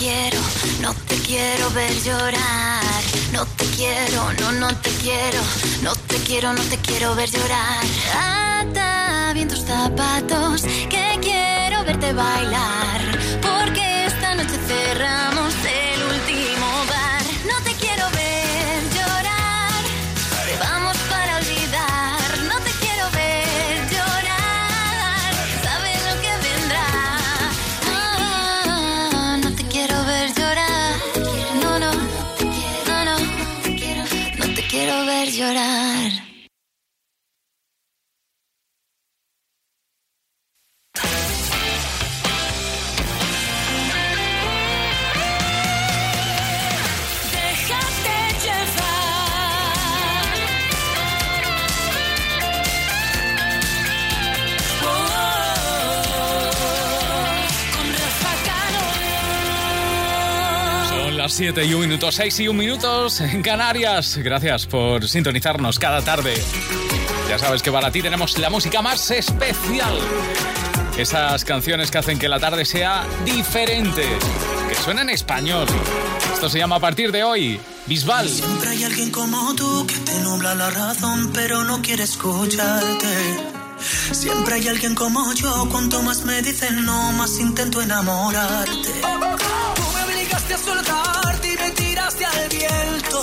quiero, no te quiero ver llorar. No te quiero, no, no te quiero, no te quiero, no te quiero ver llorar. Ata bien tus zapatos, que quiero verte bailar. Porque esta noche cerramos 7 y 1 minutos, 6 y 1 minutos en Canarias. Gracias por sintonizarnos cada tarde. Ya sabes que para ti tenemos la música más especial. Esas canciones que hacen que la tarde sea diferente, que suena en español. Esto se llama a partir de hoy, Bisbal. Siempre hay alguien como tú que te nubla la razón, pero no quiere escucharte. Siempre hay alguien como yo, cuanto más me dicen no, más intento enamorarte. Tú me obligaste a soltarte y tiraste al viento.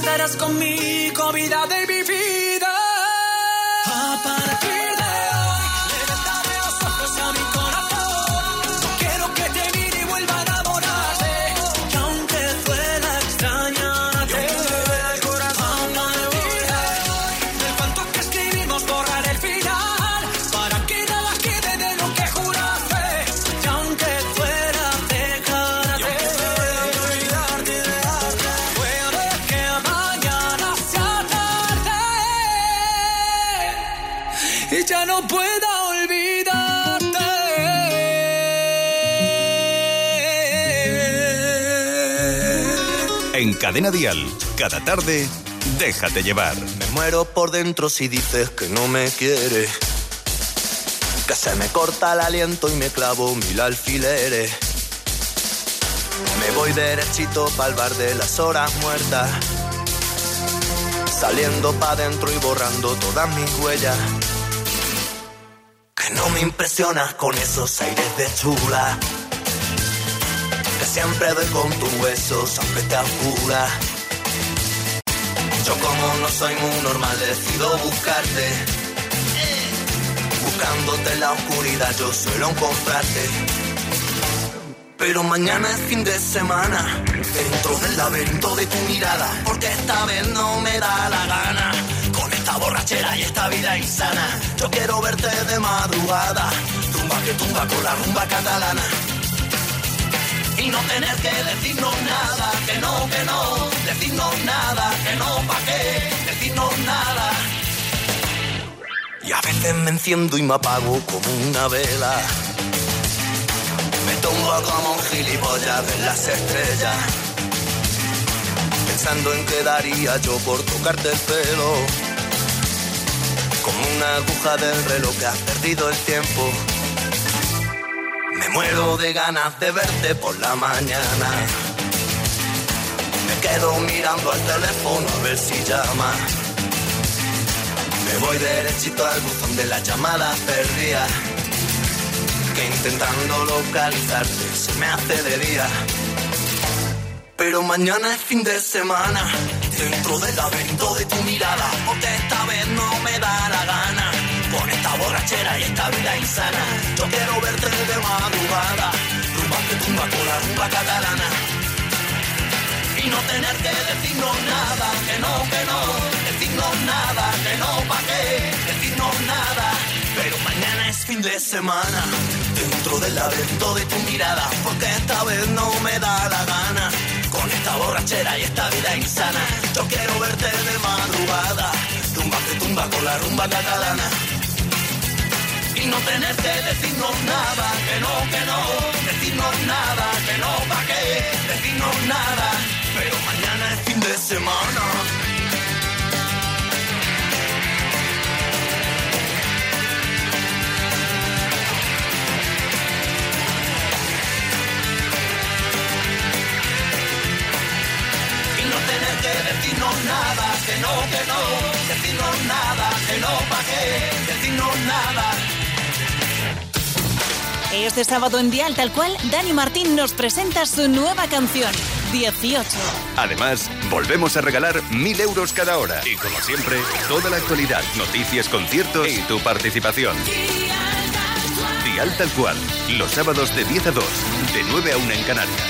Estarás conmigo, vida de mi vida. A partir de Cadena Dial, cada tarde, déjate llevar. Me muero por dentro si dices que no me quieres. Que se me corta el aliento y me clavo mil alfileres. Me voy derechito pa'l bar de las horas muertas. Saliendo pa' dentro y borrando todas mis huellas. Que no me impresionas con esos aires de chula. Siempre doy con tus huesos aunque te oscura. Yo como no soy muy normal decido buscarte. Buscándote en la oscuridad yo suelo encontrarte. Pero mañana es fin de semana, dentro del laberinto de tu mirada, porque esta vez no me da la gana. Con esta borrachera y esta vida insana, yo quiero verte de madrugada, tumba que tumba con la rumba catalana. Y no tener que decirnos nada, que no, que no, decirnos nada, que no, pa' qué, decirnos nada. Y a veces me enciendo y me apago como una vela. Me tumbo como un gilipollas de las estrellas. Pensando en qué daría yo por tocarte el pelo. Como una aguja del reloj que has perdido el tiempo. Muero de ganas de verte por la mañana. Me quedo mirando al teléfono a ver si llama. Me voy derechito al buzón de las llamadas perdidas. Que intentando localizarte se me hace de día. Pero mañana es fin de semana, dentro del laberinto de tu mirada, porque esta vez no me da la gana. Con esta borrachera y esta vida insana, yo quiero verte de madrugada, rumba que tumba con la rumba catalana. Y no tener que decirnos nada, que no, que no, decirnos nada, que no, pa' qué, decirnos nada. Pero mañana es fin de semana, dentro del laberinto de tu mirada, porque esta vez no me da la gana. Con esta borrachera y esta vida insana, yo quiero verte de madrugada, tumba que tumba con la rumba catalana. Y no tener que decirnos nada, que no, que no, decirnos nada, que no, pa' qué, decirnos nada. Pero mañana es fin de semana. Y no tener que decirnos nada, que no, que no, decirnos nada, que no, pa' qué, decirnos nada. Este sábado en Dial Tal Cual, Dani Martín nos presenta su nueva canción, 18. Además, volvemos a regalar mil euros cada hora. Y como siempre, toda la actualidad, noticias, conciertos y tu participación. Dial tal cual, los sábados de 10 a 2, de 9 a 1 en Canarias.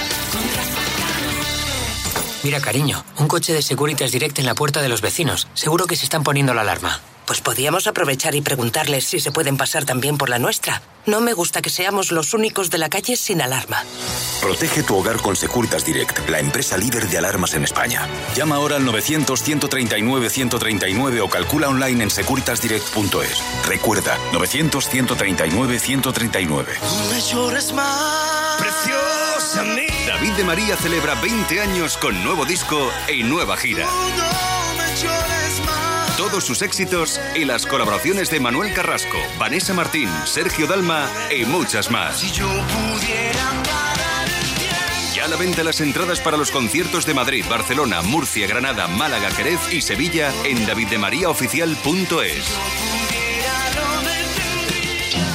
Mira, cariño, un coche de Securitas Direct en la puerta de los vecinos. Seguro que se están poniendo la alarma. Pues podíamos aprovechar y preguntarles si se pueden pasar también por la nuestra. No me gusta que seamos los únicos de la calle sin alarma. Protege tu hogar con Securitas Direct, la empresa líder de alarmas en España. Llama ahora al 900-139-139 o calcula online en securitasdirect.es. Recuerda, 900-139-139. No me llores más, preciosa mía. David de María celebra 20 años con nuevo disco y nueva gira. No me llores más. Todos sus éxitos y las colaboraciones de Manuel Carrasco, Vanessa Martín, Sergio Dalma y muchas más. Si yo. Ya a la venta las entradas para los conciertos de Madrid, Barcelona, Murcia, Granada, Málaga, Jerez y Sevilla en daviddemariaoficial.es.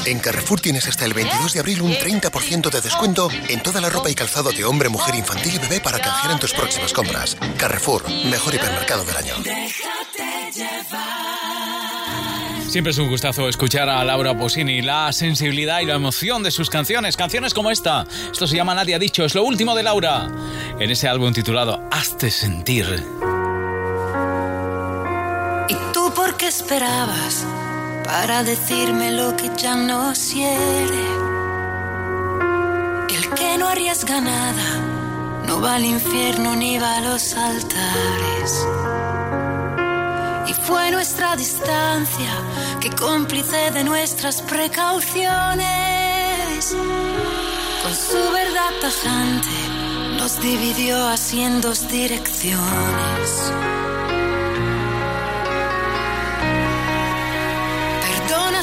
En Carrefour tienes hasta el 22 de abril un 30% de descuento en toda la ropa y calzado de hombre, mujer, infantil y bebé para canjear en tus próximas compras. Carrefour, mejor hipermercado del año. Siempre es un gustazo escuchar a Laura Posini, la sensibilidad y la emoción de sus canciones, canciones como esta. Esto se llama Nadie ha dicho, es lo último de Laura, en ese álbum titulado Hazte sentir. ¿Y tú por qué esperabas para decirme lo que ya no quiere? El que no arriesga nada no va al infierno ni va a los altares. Y fue nuestra distancia que cómplice de nuestras precauciones. Con su verdad tajante nos dividió así en dos direcciones.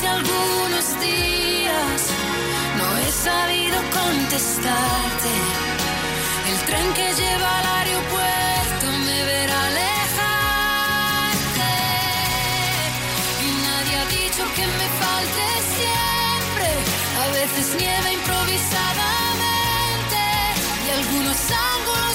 Hace algunos días no he sabido contestarte. El tren que lleva al aeropuerto me verá alejarte. Y nadie ha dicho que me falte siempre. A veces nieva improvisadamente. Y algunos ángulos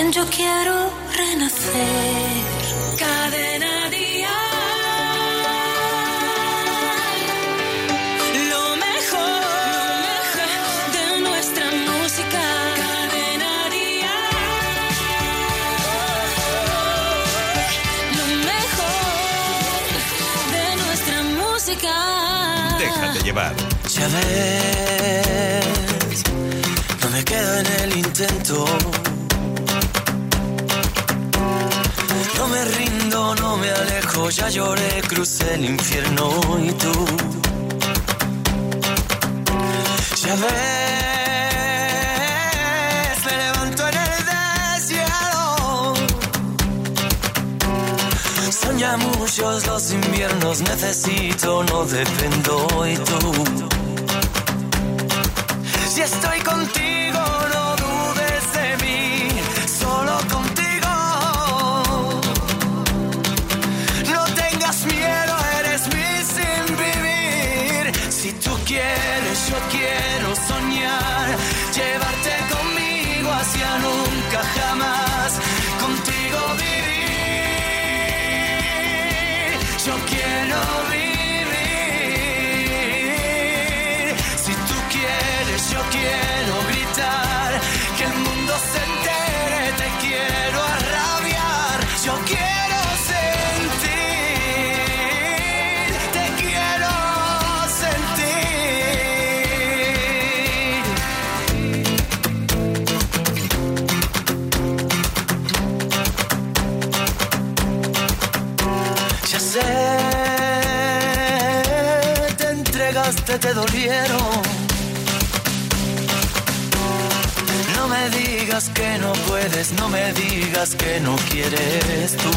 También yo quiero renacer. Cadena Dial. Lo mejor, de nuestra música. Cadena Dial. Lo mejor de nuestra música. Déjate llevar. Ya ves, no me quedo en el intento. No me alejo, ya lloré, crucé el infierno y tú. Ya ves, me levanto en el desierto. Son ya muchos los inviernos, necesito, no dependo y tú. Nunca jamás, te dolieron. No me digas que no puedes, no me digas que no quieres tú.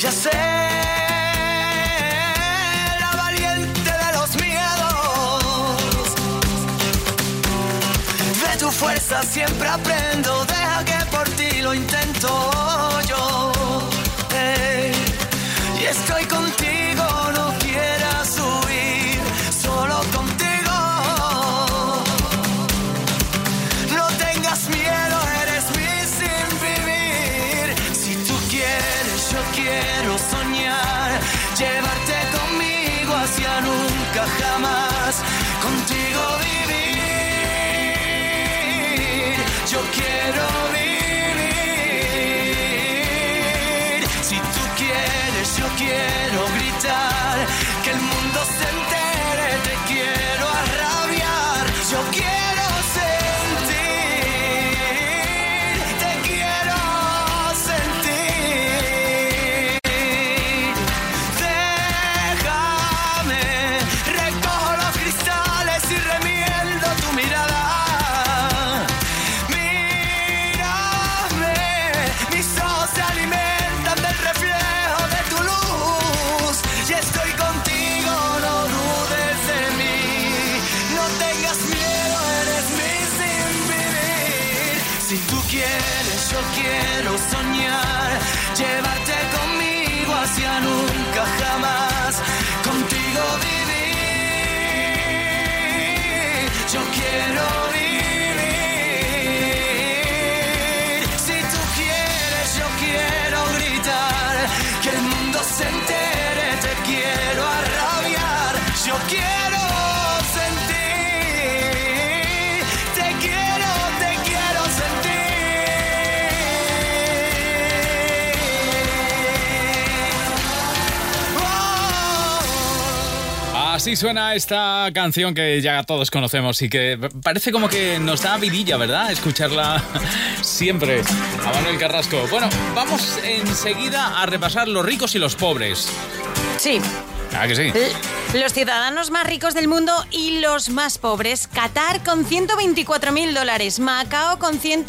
Ya sé, la valiente de los miedos. De tu fuerza siempre aprendo, deja que por ti lo intento yo. Ey, y estoy contigo, quiero vivir. Si tú quieres, yo quiero suena esta canción que ya todos conocemos y que parece como que nos da vidilla, ¿verdad? Escucharla siempre. A Manuel Carrasco. Bueno, vamos enseguida a repasar los ricos y los pobres. Sí. Ah, que sí. Los ciudadanos más ricos del mundo y los más pobres. Qatar con 124.000 dólares. Macao con 100.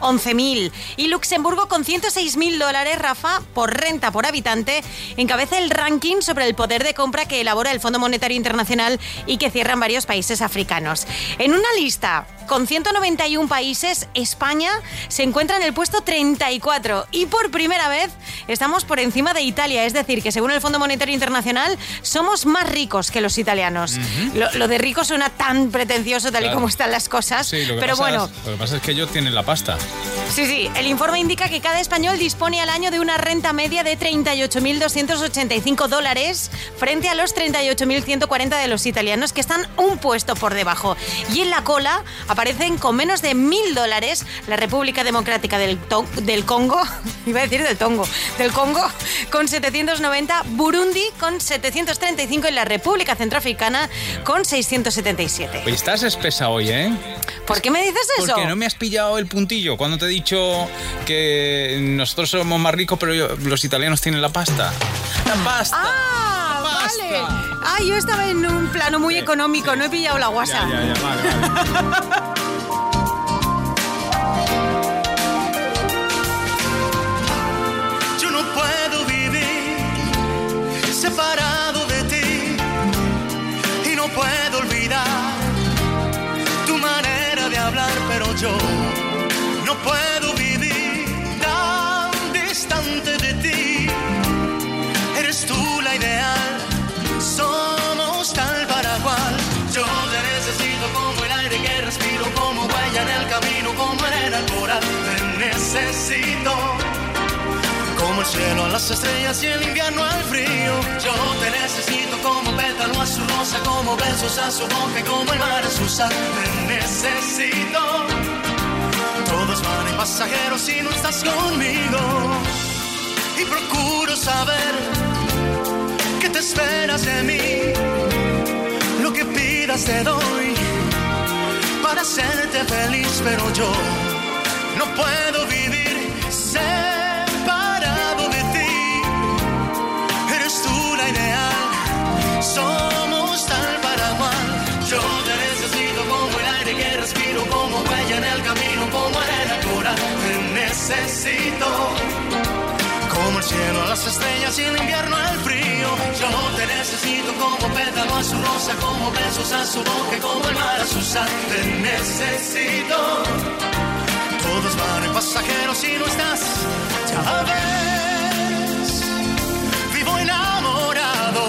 11.000. Y Luxemburgo, con 106.000 dólares, Rafa, por renta por habitante, encabeza el ranking sobre el poder de compra que elabora el Fondo Monetario Internacional y que cierran varios países africanos. En una lista con 191 países, España se encuentra en el puesto 34 y por primera vez estamos por encima de Italia, es decir, que según el Fondo Monetario Internacional somos más ricos que los italianos. Lo, de rico suena tan pretencioso tal y como están las cosas, pero bueno. Lo que pasa es que ellos tienen la pasta. Sí, sí, el informe indica que cada español dispone al año de una renta media de 38.285 dólares frente a los 38.140 de los italianos que están un puesto por debajo. Y en la cola aparecen con menos de 1.000 dólares la República Democrática del, del Congo, iba a decir del Tongo, del Congo con 790, Burundi con 735 y la República Centroafricana con 677. Oye, estás espesa hoy, ¿eh? ¿Por qué me dices eso? Porque no me has pillado el puntillo cuando te he dicho que nosotros somos más ricos, pero yo- los italianos tienen la pasta. La pasta. Ah, vale. Ah, yo estaba en un plano muy económico, no he pillado la guasa. Ya, ya, vale, vale. Yo no puedo vivir separado de ti y no puedo olvidar tu manera de hablar, pero yo no puedo vivir tan distante de ti. Eres tú la ideal, somos tal para cual. Yo te necesito como el aire que respiro, como huella en el camino, como arena al coral. Te necesito. Como el cielo a las estrellas y el invierno al frío. Yo te necesito como pétalo a su rosa, como besos a su boca como el mar a su sal. Te necesito. Van en pasajeros si no estás conmigo. Y procuro saber qué te esperas de mí. Lo que pidas te doy para hacerte feliz, pero yo no puedo vivir separado necesito. Como el cielo a las estrellas y el invierno al frío. Yo te necesito como pétalo a su rosa, como besos a su boca, como el mar a su sal. Te necesito. Todos van en pasajeros si no estás, ya ves. Vivo enamorado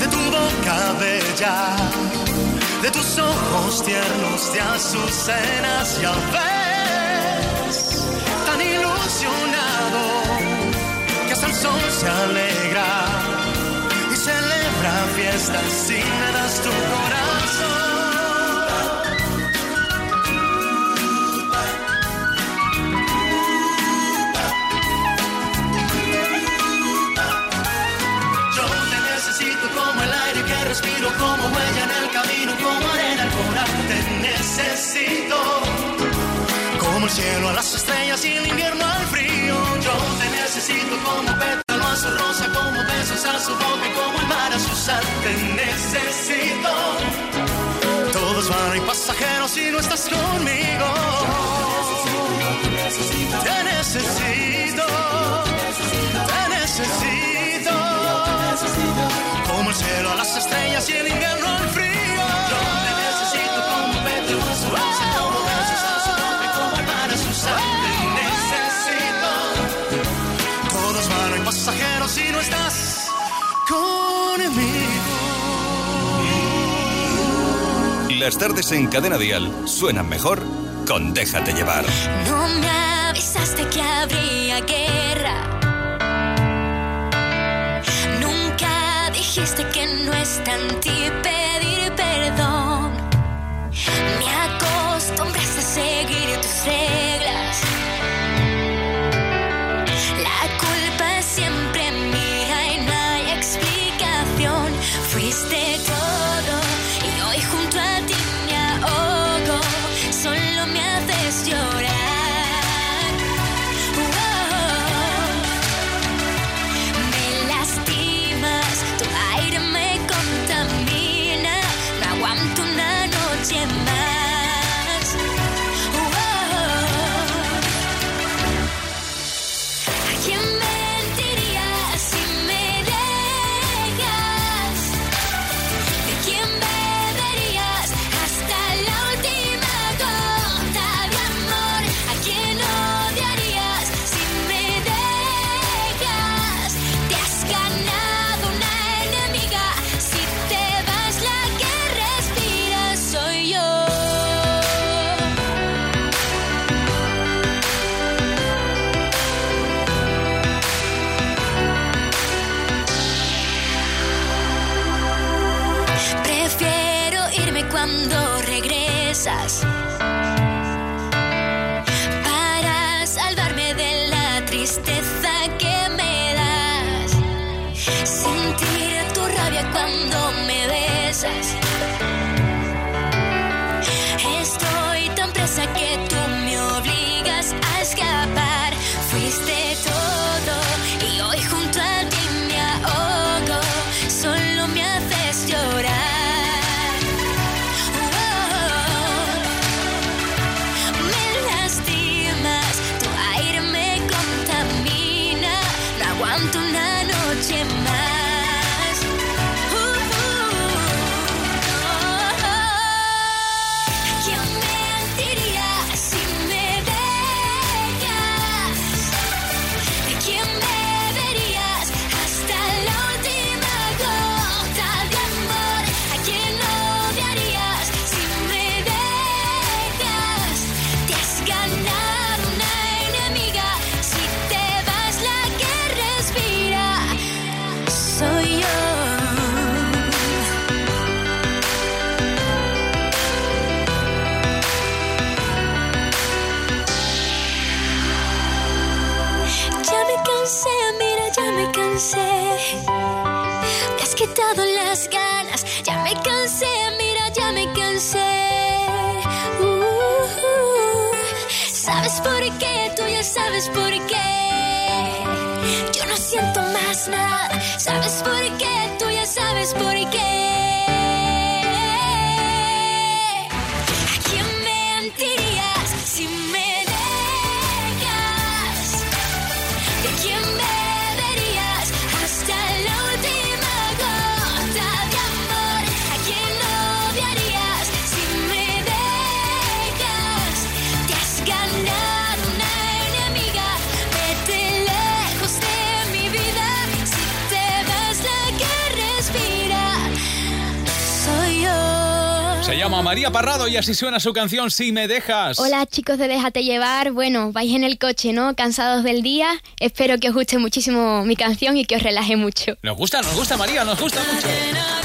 de tu boca bella, de tus ojos tiernos de azucenas, ya ves. El sol se alegra y celebra fiestas si me das tu corazón. Yo te necesito como el aire que respiro, como huella en el camino, como arena al coral. Te necesito como el cielo a las estrellas y el invierno al frío. Yo te necesito como pétalo a su rosa, como besos a su boca como el mar a su sal. Te necesito. Todos van y pasajeros si no estás conmigo. Te necesito. Te necesito. Como el cielo a las estrellas y el invierno al frío. si no estás conmigo. Las tardes en Cadena Dial suenan mejor con Déjate llevar. No me avisaste que habría guerra. Nunca dijiste que no es tan ti pedir perdón. Me acostumbraste a seguir tu ser. y así suena su canción Si me dejas. Hola chicos de Déjate llevar. Bueno, vais en el coche, ¿no? Cansados del día. Espero que os guste muchísimo mi canción y que os relaje mucho. Nos gusta, nos gusta María, nos gusta mucho.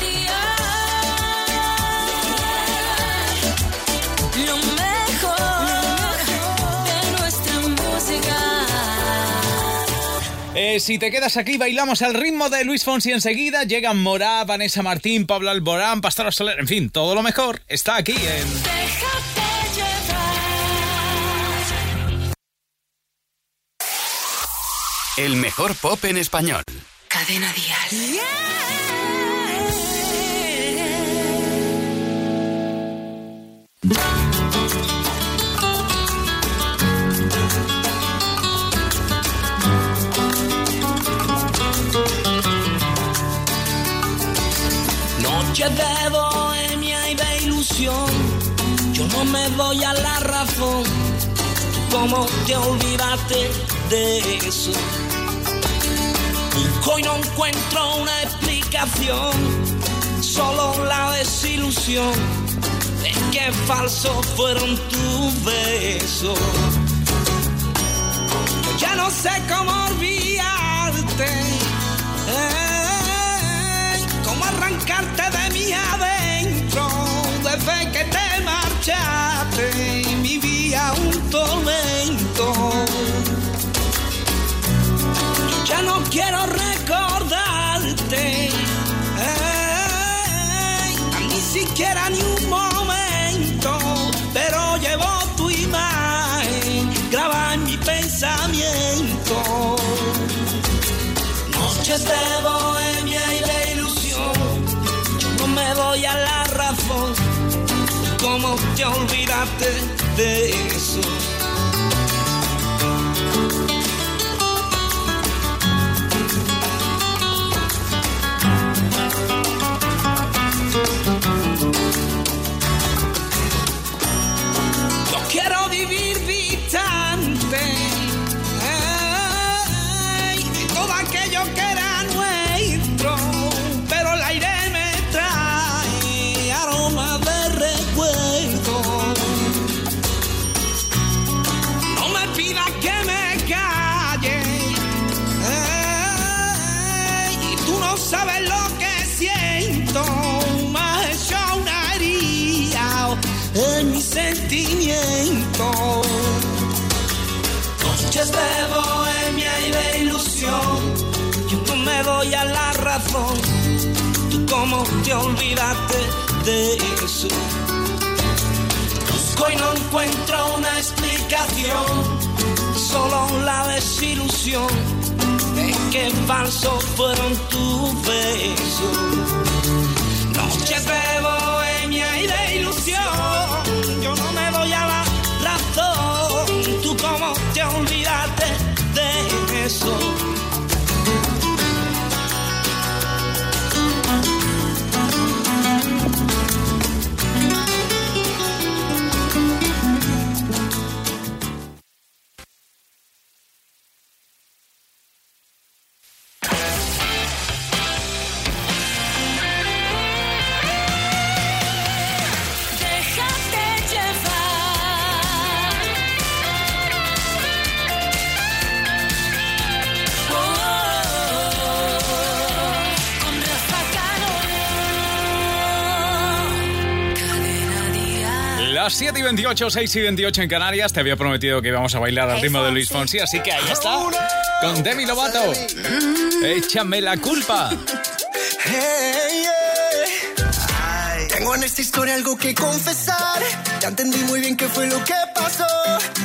Eh, si te quedas aquí, bailamos al ritmo de Luis Fonsi enseguida. Llegan Morá, Vanessa Martín, Pablo Alborán, Pastora Soler, en fin, todo lo mejor está aquí en. El mejor pop en español. Cadena Díaz. Yeah. noches de bohemia y de ilusión, yo no me doy a la razón. ¿Cómo te olvidaste de eso? Hoy no encuentro una explicación, solo la desilusión de que falsos fueron tus besos. Yo ya no sé cómo olvidarte. Eh arrancarte de mi adentro, desde que te marchaste y vivía un tormento. Ya no quiero recordarte, ni siquiera ni un momento, pero llevo tu imagen graba en mi pensamiento. Noches de bohemia ¿Cómo te olvidaste de eso? Tú cómo te olvidaste de eso. Busco y no encuentro una explicación, solo la desilusión de que falsos fueron tus besos. Noches de bohemia y de ilusión, Las 7 y 28, 6 y 28 en Canarias. Te había prometido que íbamos a bailar al ritmo de Luis Fonsi, así que ahí está. Con Demi Lovato. Échame la culpa. Hey, yeah. Ay, Tengo en esta historia algo que confesar. Ya entendí muy bien qué fue lo que pasó.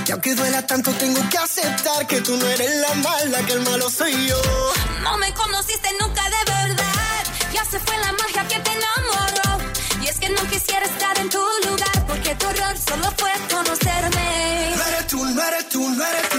Y aunque duela tanto, tengo que aceptar que tú no eres la mala, que el malo soy yo. No me conociste nunca de verdad. Ya se fue la magia que te enamoró. Que no quisiera estar en tu lugar. Porque tu error solo fue conocerme. No eres tú, no eres tú, no eres tú,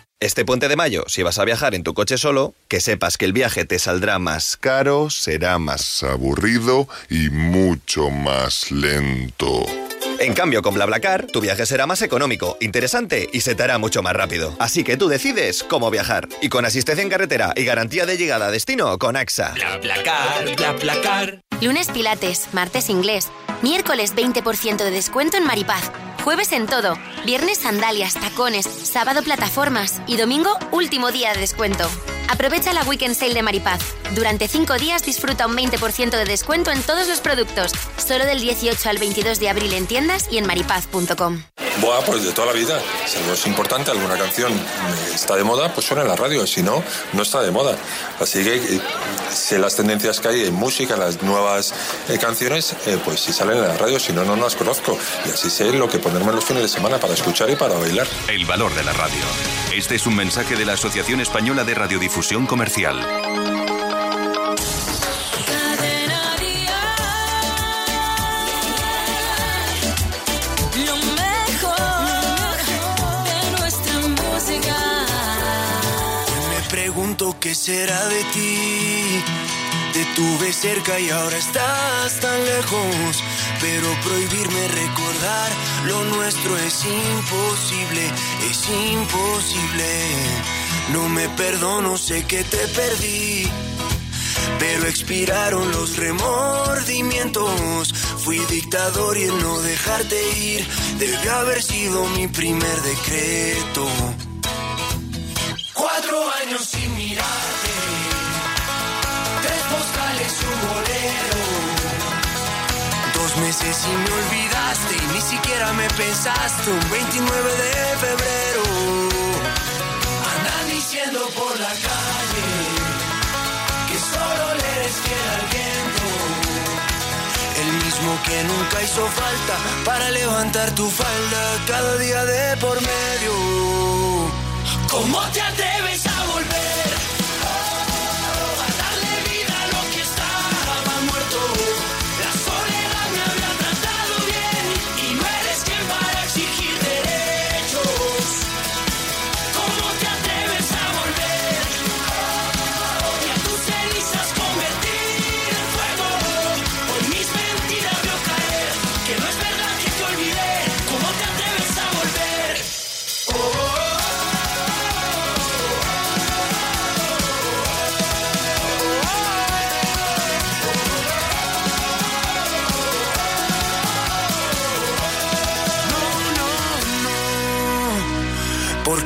Este puente de mayo, si vas a viajar en tu coche solo, que sepas que el viaje te saldrá más caro, será más aburrido y mucho más lento. En cambio, con BlaBlaCar, tu viaje será más económico, interesante y se te hará mucho más rápido. Así que tú decides cómo viajar. Y con asistencia en carretera y garantía de llegada a destino con AXA. BlaBlaCar, BlaBlaCar. Lunes Pilates, martes inglés, miércoles 20% de descuento en Maripaz, jueves en todo, viernes sandalias, tacones, sábado plataformas y domingo último día de descuento. Aprovecha la Weekend Sale de Maripaz. Durante 5 días disfruta un 20% de descuento en todos los productos, solo del 18 al 22 de abril en tiendas y en maripaz.com. Buah, pues de toda la vida. Si algo es importante, alguna canción está de moda, pues suena en la radio. Si no, no está de moda. Así que eh, sé las tendencias que hay en música, las nuevas eh, canciones, eh, pues si salen en la radio, si no, no las conozco. Y así sé lo que ponerme los fines de semana para escuchar y para bailar. El valor de la radio. Este es un mensaje de la Asociación Española de Radiodifusión Comercial. Lo mejor de nuestra música. Me pregunto qué será de ti. Te tuve cerca y ahora estás tan lejos. Pero prohibirme recordar lo nuestro es imposible, es imposible. No me perdono, sé que te perdí. Pero expiraron los remordimientos. Fui dictador y el no dejarte ir debió haber sido mi primer decreto. Cuatro años sin mirarte, tres postales un bolero. Dos meses y me olvidaste y ni siquiera me pensaste. Un 29 de febrero, por la calle que solo le eres fiel al viento. El mismo que nunca hizo falta para levantar tu falda cada día de por medio. ¿Cómo te atreves a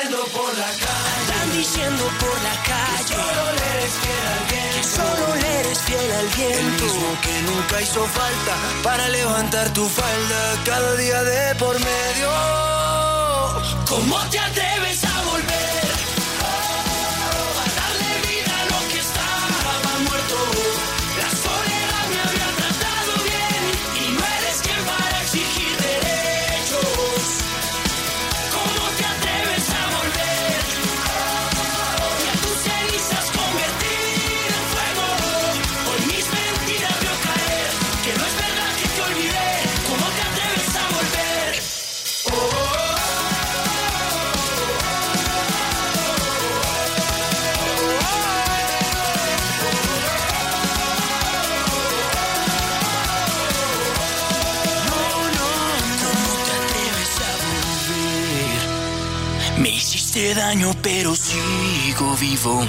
Diciendo por la calle. Andan diciendo por la calle. Que solo le eres fiel al viento. Que solo le eres fiel al viento. El mismo que nunca hizo falta para levantar tu falda cada día de por medio. ¿Cómo te atreves pero sigo vivo.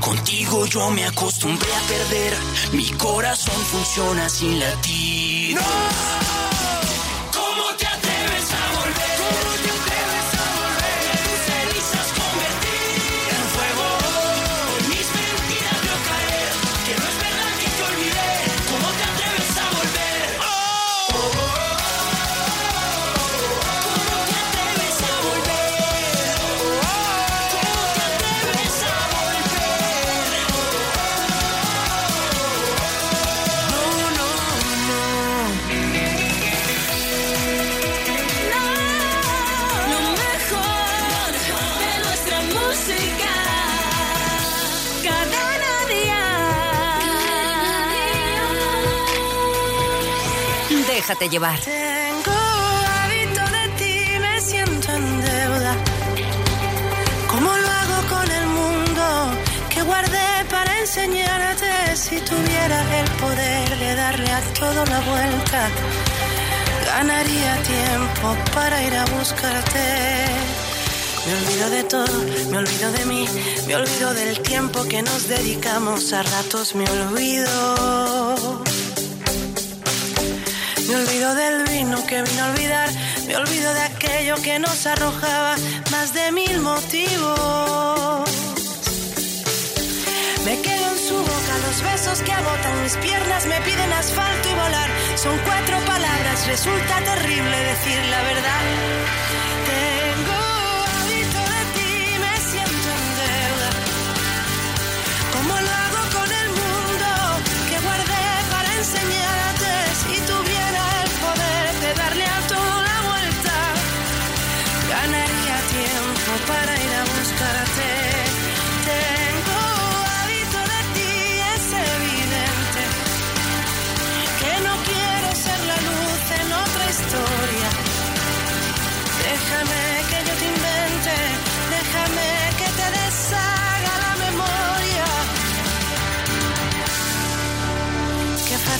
Contigo yo me acostumbré a perder. Mi corazón funciona sin latir. ¿Cómo Déjate llevar. Tengo hábito de ti, me siento en deuda. ¿Cómo lo hago con el mundo que guardé para enseñarte? Si tuviera el poder de darle a todo la vuelta, ganaría tiempo para ir a buscarte. Me olvido de todo, me olvido de mí, me olvido del tiempo que nos dedicamos, a ratos me olvido. Que vino a olvidar, me olvido de aquello que nos arrojaba más de mil motivos. Me quedo en su boca, los besos que agotan mis piernas me piden asfalto y volar. Son cuatro palabras, resulta terrible decir la verdad.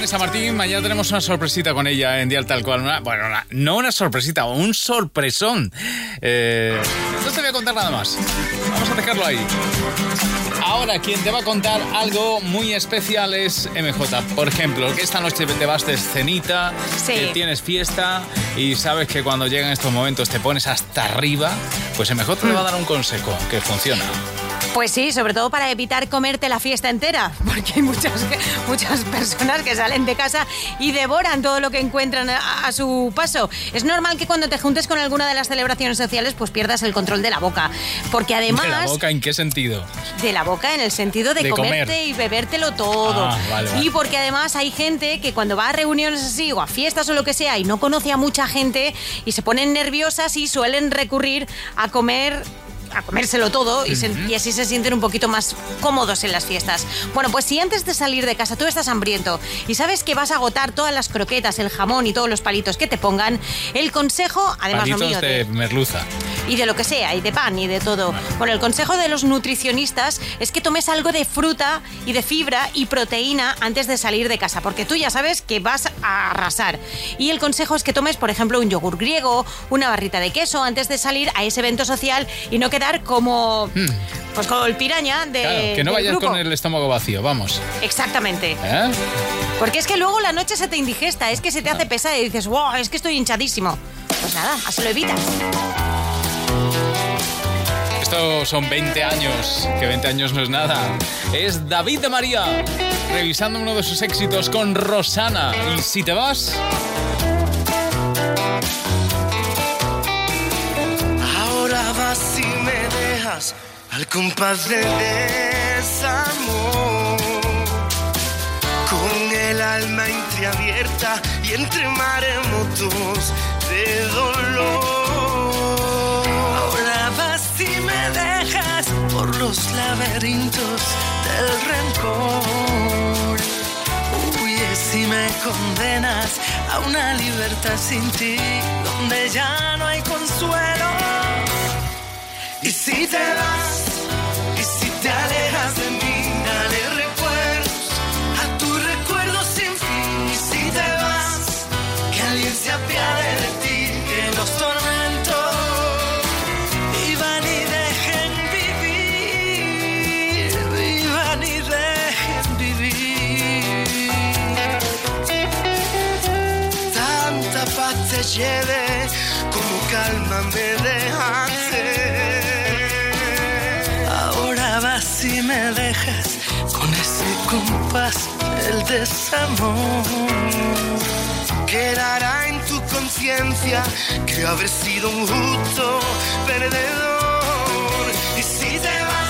Vanessa Martín. Mañana tenemos una sorpresita con ella en Dial Tal Cual. bueno, no una sorpresita, un sorpresón. Eh, no te voy a contar nada más. Vamos a dejarlo ahí. Ahora, quien te va a contar algo muy especial es MJ. Por ejemplo, que esta noche te vas de escenita, que tienes fiesta y sabes que cuando llegan estos momentos te pones hasta arriba, pues MJ te va a dar un consejo que funciona. Pues sí, sobre todo para evitar comerte la fiesta entera, porque hay muchas, muchas personas que salen de casa y devoran todo lo que encuentran a, su paso. Es normal que cuando te juntes con alguna de las celebraciones sociales, pues pierdas el control de la boca, porque además... ¿De la boca en qué sentido? De la boca en el sentido de, comerte y bebértelo todo. Ah, y porque además hay gente que cuando va a reuniones así o a fiestas o lo que sea y no conoce a mucha gente y se ponen nerviosas y suelen recurrir a comer a comérselo todo y, así se sienten un poquito más cómodos en las fiestas. Bueno, pues si antes de salir de casa tú estás hambriento y sabes que vas a agotar todas las croquetas, el jamón y todos los palitos que te pongan, el consejo, además lo mío, de, merluza y de lo que sea, y de pan y de todo. Bueno, el consejo de los nutricionistas es que tomes algo de fruta y de fibra y proteína antes de salir de casa, porque tú ya sabes que vas a arrasar. Y el consejo es que tomes, por ejemplo, un yogur griego, una barrita de queso antes de salir a ese evento social y no que como. Hmm. Pues como el piraña de. Claro, que no vayas con el estómago vacío, vamos. Exactamente. ¿Eh? Porque es que luego la noche se te indigesta, es que se te hace pesada y dices, wow, es que estoy hinchadísimo. Pues nada, así lo evitas. Esto son 20 años, que 20 años no es nada. Es David de María, revisando uno de sus éxitos con Rosana. Y si te vas, al compás del desamor. Con el alma entreabierta y entre maremotos de dolor. Ahora vas si me dejas por los laberintos del rencor. Huye si me condenas a una libertad sin ti, donde ya no hay consuelo. Si te vas, y si te alejas de mí, dale recuerdos a tu recuerdo sin fin. Y si te vas, que alguien se apiade de ti, que los tormentos vivan y dejen vivir, vivan y dejen vivir. Tanta paz te lleve del desamor. Quedará en tu conciencia que haber sido un justo perdedor. Y si te vas,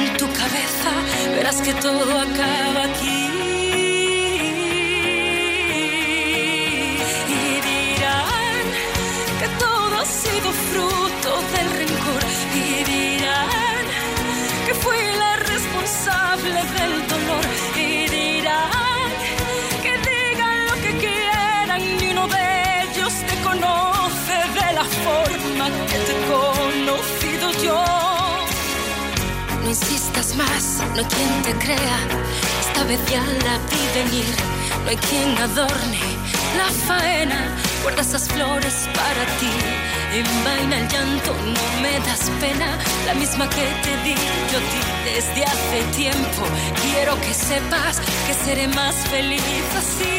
verás que todo acaba aquí. Insistas más, no hay quien te crea. Esta vez ya la vi venir. No hay quien adorne la faena. Guarda esas flores para ti. Envaina el llanto, no me das pena. La misma que te di yo ti desde hace tiempo. Quiero que sepas que seré más feliz así.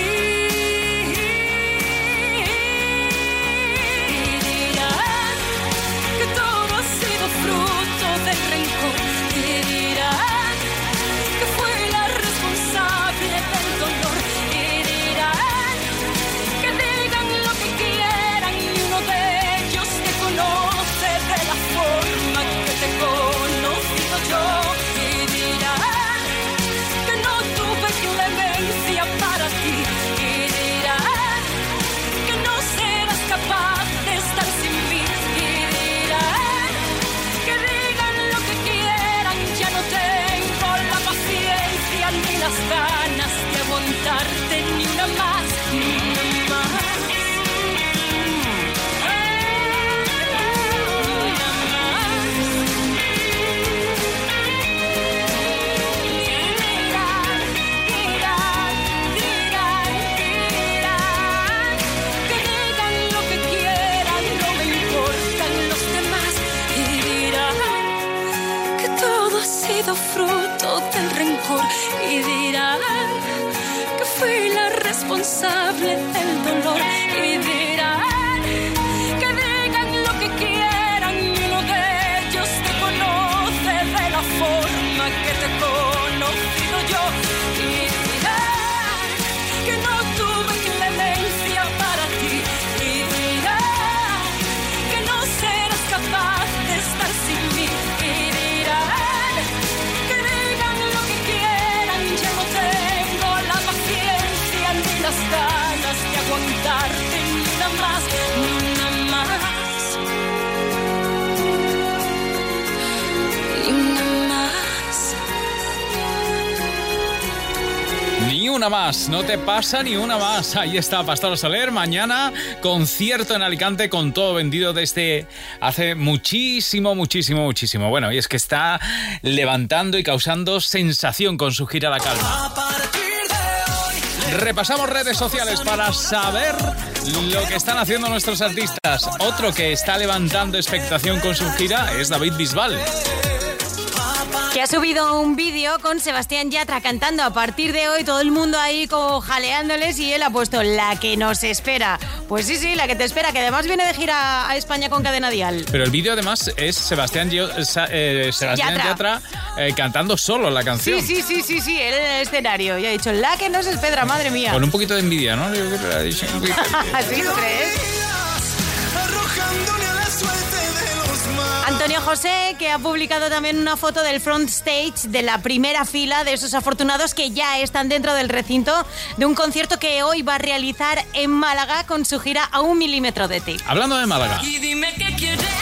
Y dirán que fui la responsable del dolor. Y dirán una más, no te pasa ni una más. Ahí está Pastor Soler. Mañana concierto en Alicante con todo vendido desde hace muchísimo, muchísimo, muchísimo. Bueno, y es que está levantando y causando sensación con su gira la calma. Repasamos redes sociales para saber lo que están haciendo nuestros artistas. Otro que está levantando expectación con su gira es David Bisbal. Que ha subido un vídeo con Sebastián Yatra cantando a partir de hoy, todo el mundo ahí como jaleándoles y él ha puesto la que nos espera. Pues sí, sí, la que te espera, que además viene de gira a España con Cadena Dial. Pero el vídeo además es Sebastián, eh, Sebastián Yatra. Yatra eh, cantando solo la canción. Sí, sí, sí, sí, sí, él en el escenario. Y ha dicho, la que nos espera, madre mía. Con un poquito de envidia, ¿no? Yo creo que le ha dicho un poquito. ¿Así tú crees? Antonio José, que ha publicado también una foto del front stage de la primera fila de esos afortunados que ya están dentro del recinto de un concierto que hoy va a realizar en Málaga con su gira a un milímetro de ti. Hablando de Málaga. Y dime qué quieres de mí.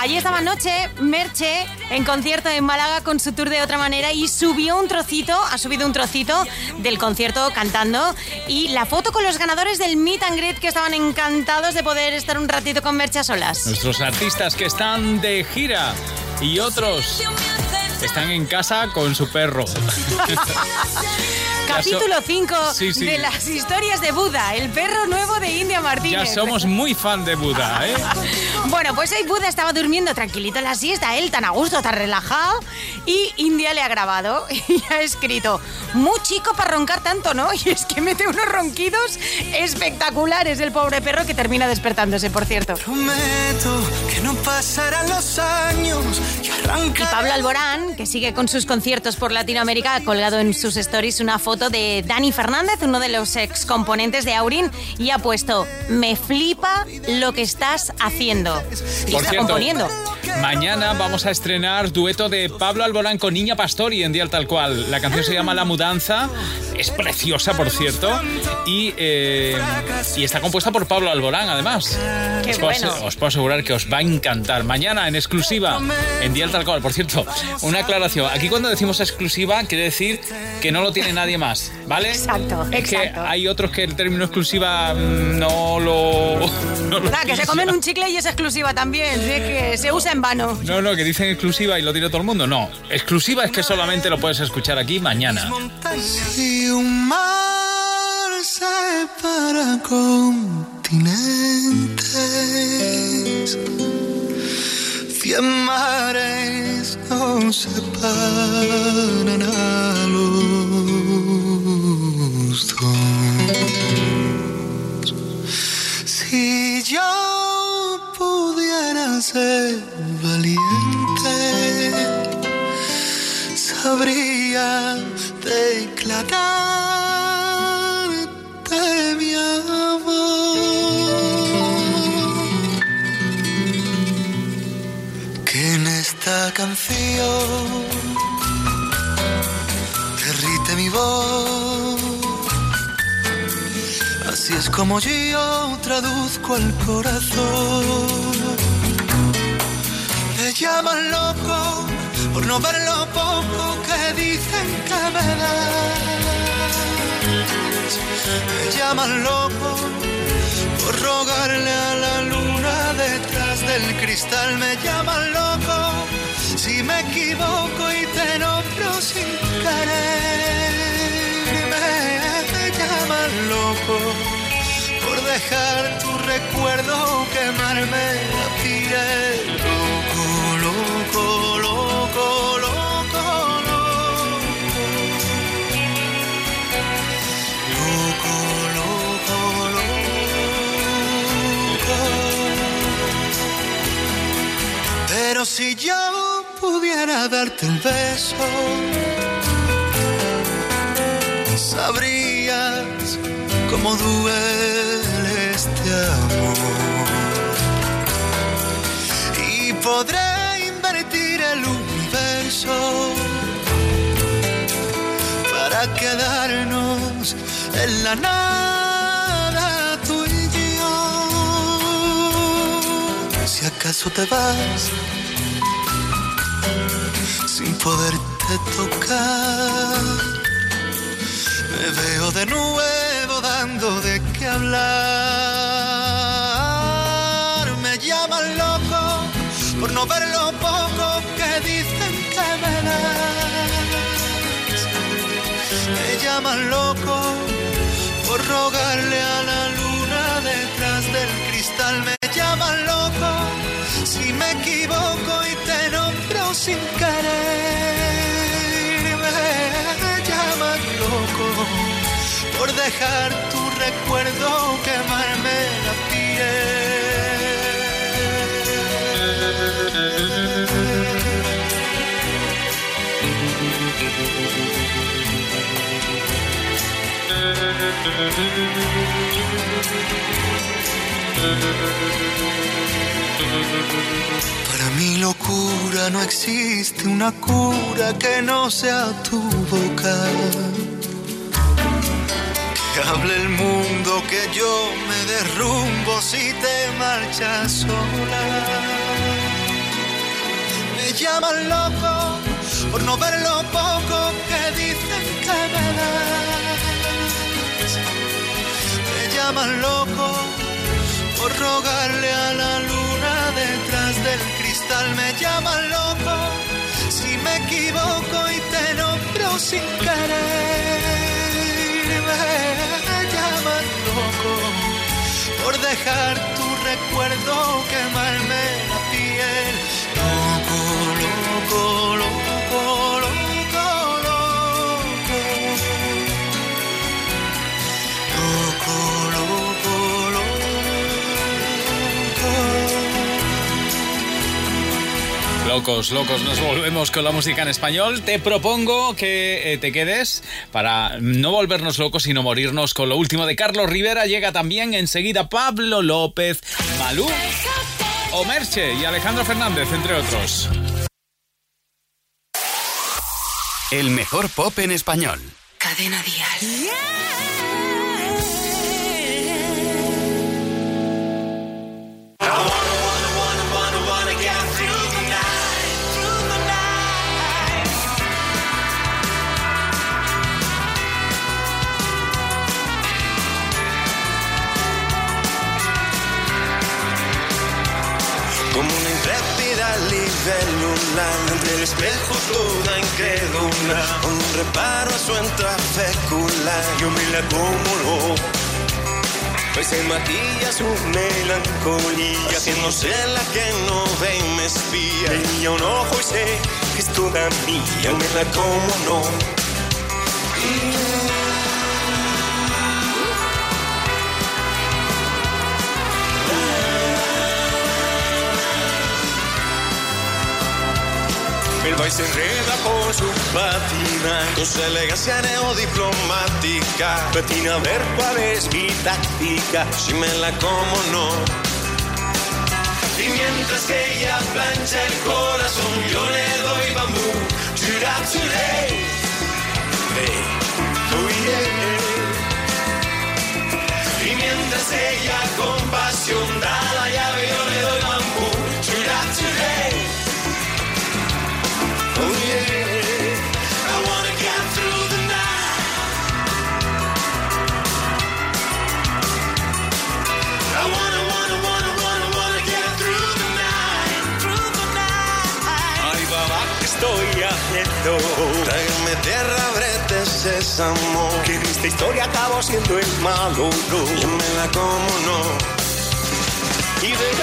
Allí estaba anoche Merche en concierto en Málaga con su tour de otra manera y subió un trocito, ha subido un trocito del concierto cantando y la foto con los ganadores del Meet and Greet que estaban encantados de poder estar un ratito con Merche a solas. Nuestros artistas que están de gira y otros están en casa con su perro. Ya Capítulo 5 Sí, sí. de las historias de Buda, el perro nuevo de India Ya Martínez. somos muy fan de Buda, ¿eh? Bueno, pues hoy Buda estaba durmiendo tranquilito en la siesta, él tan a gusto, tan relajado, y India le ha grabado y ha escrito, muy chico para roncar tanto, ¿no? Y es que mete unos ronquidos espectaculares el pobre perro que termina despertándose, por cierto. Prometo que no pasarán los años y arranca. Y Pablo Alborán, que sigue con sus conciertos por Latinoamérica, ha colgado en sus stories una foto de Dani Fernández, uno de los ex componentes de Aurin, y ha puesto, me flipa lo que estás haciendo. Y Por está cierto, componiendo. mañana vamos a estrenar dueto de Pablo Alborán con Niña Pastori en Dial Tal Cual. La canción se llama La Mudanza, es preciosa, por cierto, y, eh, y está compuesta por Pablo Alborán, además. Qué os, puedo, bueno. ase- os puedo asegurar que os va a encantar. Mañana, en exclusiva, en Dial Tal Cual. Por cierto, una aclaración. Aquí cuando decimos exclusiva, quiere decir que no lo tiene nadie más, ¿vale? Exacto, Es que hay otros que el término exclusiva mm, no lo... no lo Nada, que se comen un chicle y es exclusiva también, es que se usa en vano. No, no, que dicen exclusiva y lo tiene todo el mundo. No, exclusiva es que solamente lo puedes escuchar aquí mañana. Y un mar separa continentes. Cien mares separan a los. Si yo pudiera ser valiente sabría declararte como yo traduzco al corazón. Me llaman loco por no ver lo poco que dicen que me das. Me llaman loco por rogarle a la luna detrás del cristal. Me llaman loco si me equivoco y te nombro sin querer. Me, llaman loco dejar tu recuerdo quemarme la piel. Loco, loco, loco, loco, loco. Loco, loco, loco. Pero si yo pudiera darte un beso, sabrías cómo duele este amor. Y podré invertir el universo para quedarnos en la nada tú y yo. Si acaso te vas sin poderte tocar, me veo de nuevo dando de hablar. Me llaman loco por no ver lo poco que dicen que me das. Me llaman loco por rogarle a la luna detrás del cristal. Me llaman loco si me equivoco y te nombro sin querer. Me llaman loco por dejar tu recuerdo quemarme la Para mi locura no existe una cura que no sea tu boca. Hable el mundo que yo me derrumbo si te marchas sola. llaman loco por no ver lo poco que dicen que me das. Me llaman loco por rogarle a la luna detrás del cristal. Me llaman loco si me equivoco y te nombro sin querer. Loco por dejar tu recuerdo quemarme Locos, locos, nos volvemos con la música en español. Te propongo que eh, te quedes para no volvernos locos, sino morirnos con lo último de Carlos Rivera. Llega también enseguida Pablo López, Malú, Omerche y Alejandro Fernández, entre otros. El mejor pop en español. Cadena Dial. Como intrépida libélula Entre el espejo toda incrédula un reparo a su fécula Yo me la como Pues se maquilla su melancolía Haciéndose la que no ve y me espía. Tenía un ojo y sé que es toda mía Yo me la como no El baile se enreda por su patina. Con su elegancia neodiplomática. Patina a ver cuál es mi táctica. Si me la como no. Y mientras que ella plancha el corazón Yo le doy bambú. Chura churé Tierra, brete, sésamo. Que en esta historia acabo siendo el malo, no. Yo me la como, no. Y de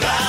Y